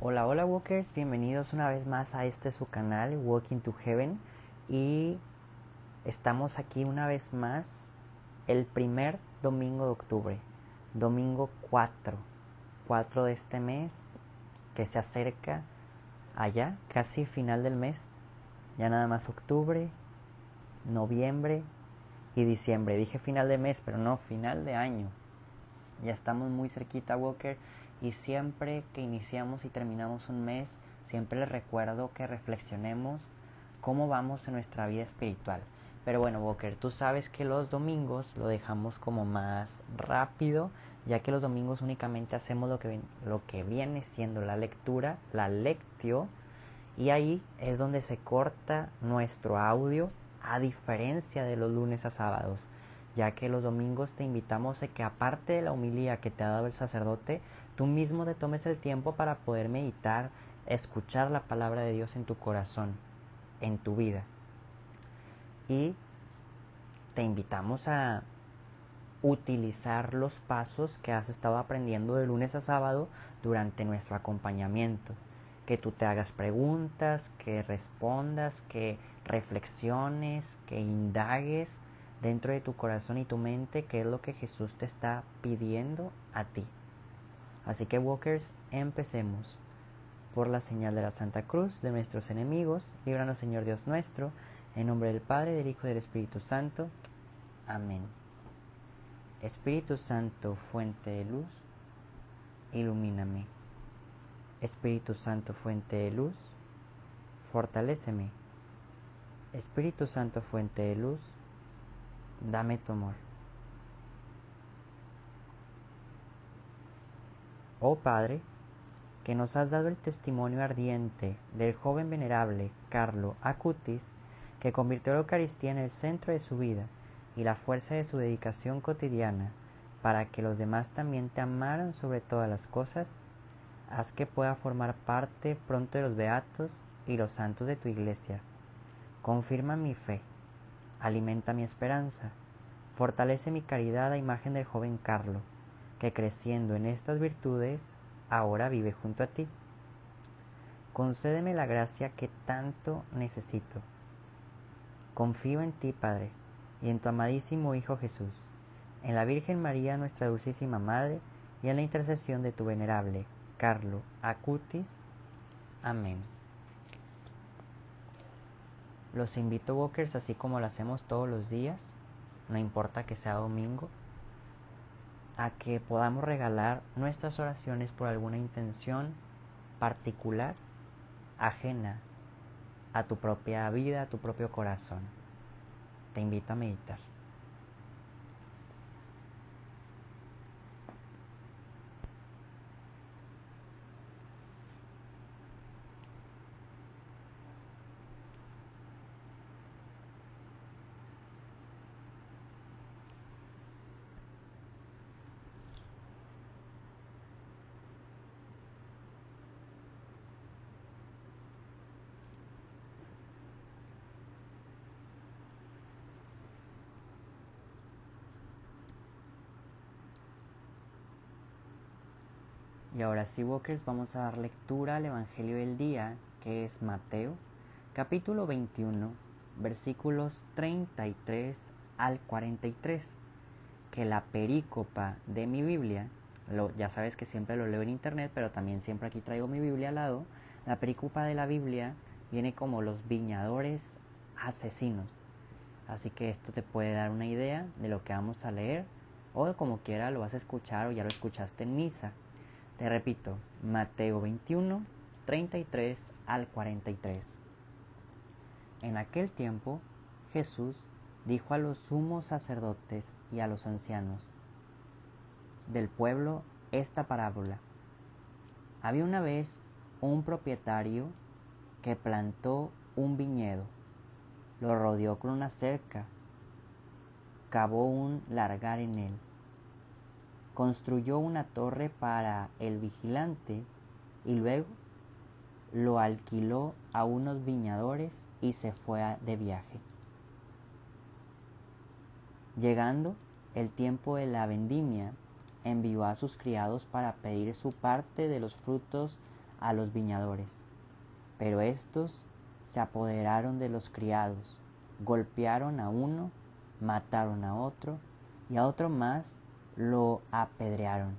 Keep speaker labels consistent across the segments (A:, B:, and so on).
A: Hola, hola Walkers, bienvenidos una vez más a este su canal Walking to Heaven y estamos aquí una vez más el primer domingo de octubre, domingo 4, 4 de este mes que se acerca allá, casi final del mes, ya nada más octubre, noviembre y diciembre. Dije final de mes, pero no, final de año. Ya estamos muy cerquita, Walker, y siempre que iniciamos y terminamos un mes, siempre les recuerdo que reflexionemos cómo vamos en nuestra vida espiritual. Pero bueno, Walker, tú sabes que los domingos lo dejamos como más rápido, ya que los domingos únicamente hacemos lo que, lo que viene siendo la lectura, la lectio, y ahí es donde se corta nuestro audio, a diferencia de los lunes a sábados ya que los domingos te invitamos a que aparte de la humilía que te ha dado el sacerdote, tú mismo te tomes el tiempo para poder meditar, escuchar la palabra de Dios en tu corazón, en tu vida. Y te invitamos a utilizar los pasos que has estado aprendiendo de lunes a sábado durante nuestro acompañamiento. Que tú te hagas preguntas, que respondas, que reflexiones, que indagues dentro de tu corazón y tu mente qué es lo que Jesús te está pidiendo a ti. Así que Walkers, empecemos. Por la señal de la Santa Cruz de nuestros enemigos, líbranos Señor Dios nuestro, en nombre del Padre, del Hijo y del Espíritu Santo. Amén. Espíritu Santo, fuente de luz, ilumíname. Espíritu Santo, fuente de luz, fortaléceme. Espíritu Santo, fuente de luz, dame tu amor. Oh Padre, que nos has dado el testimonio ardiente del joven venerable Carlo Acutis, que convirtió la Eucaristía en el centro de su vida y la fuerza de su dedicación cotidiana, para que los demás también te amaran sobre todas las cosas, haz que pueda formar parte pronto de los beatos y los santos de tu iglesia. Confirma mi fe alimenta mi esperanza, fortalece mi caridad a imagen del joven Carlo, que creciendo en estas virtudes ahora vive junto a ti. Concédeme la gracia que tanto necesito. Confío en ti, Padre, y en tu amadísimo Hijo Jesús, en la Virgen María, nuestra dulcísima Madre, y en la intercesión de tu venerable Carlo Acutis. Amén. Los invito, Walkers, así como lo hacemos todos los días, no importa que sea domingo, a que podamos regalar nuestras oraciones por alguna intención particular, ajena a tu propia vida, a tu propio corazón. Te invito a meditar. Y ahora sí, Walkers, vamos a dar lectura al Evangelio del día, que es Mateo, capítulo 21, versículos 33 al 43, que la perícopa de mi Biblia, lo, ya sabes que siempre lo leo en internet, pero también siempre aquí traigo mi Biblia al lado, la perícopa de la Biblia viene como los viñadores asesinos. Así que esto te puede dar una idea de lo que vamos a leer o como quiera lo vas a escuchar o ya lo escuchaste en misa. Te repito, Mateo 21, 33 al 43. En aquel tiempo Jesús dijo a los sumos sacerdotes y a los ancianos del pueblo esta parábola. Había una vez un propietario que plantó un viñedo, lo rodeó con una cerca, cavó un largar en él construyó una torre para el vigilante y luego lo alquiló a unos viñadores y se fue de viaje. Llegando el tiempo de la vendimia, envió a sus criados para pedir su parte de los frutos a los viñadores. Pero estos se apoderaron de los criados, golpearon a uno, mataron a otro, y a otro más lo apedrearon.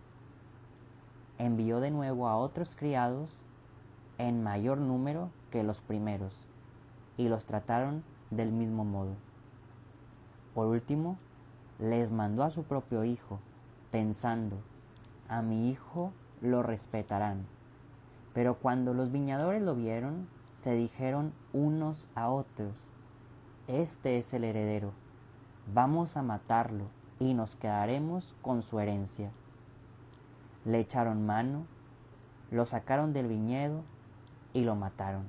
A: Envió de nuevo a otros criados en mayor número que los primeros, y los trataron del mismo modo. Por último, les mandó a su propio hijo, pensando, a mi hijo lo respetarán. Pero cuando los viñadores lo vieron, se dijeron unos a otros, Este es el heredero, vamos a matarlo y nos quedaremos con su herencia. Le echaron mano, lo sacaron del viñedo y lo mataron.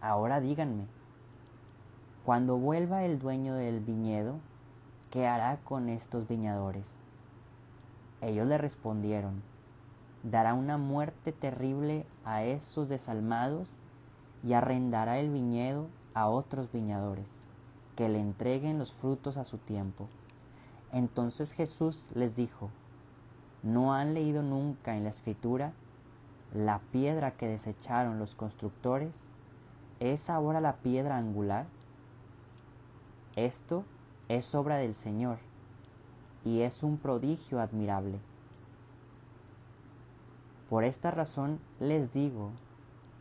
A: Ahora díganme, cuando vuelva el dueño del viñedo, ¿qué hará con estos viñadores? Ellos le respondieron, dará una muerte terrible a esos desalmados y arrendará el viñedo a otros viñadores, que le entreguen los frutos a su tiempo. Entonces Jesús les dijo, ¿no han leído nunca en la escritura la piedra que desecharon los constructores? ¿Es ahora la piedra angular? Esto es obra del Señor y es un prodigio admirable. Por esta razón les digo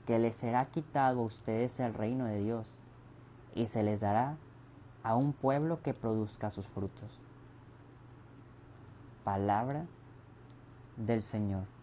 A: que les será quitado a ustedes el reino de Dios y se les dará a un pueblo que produzca sus frutos. Palabra del Señor.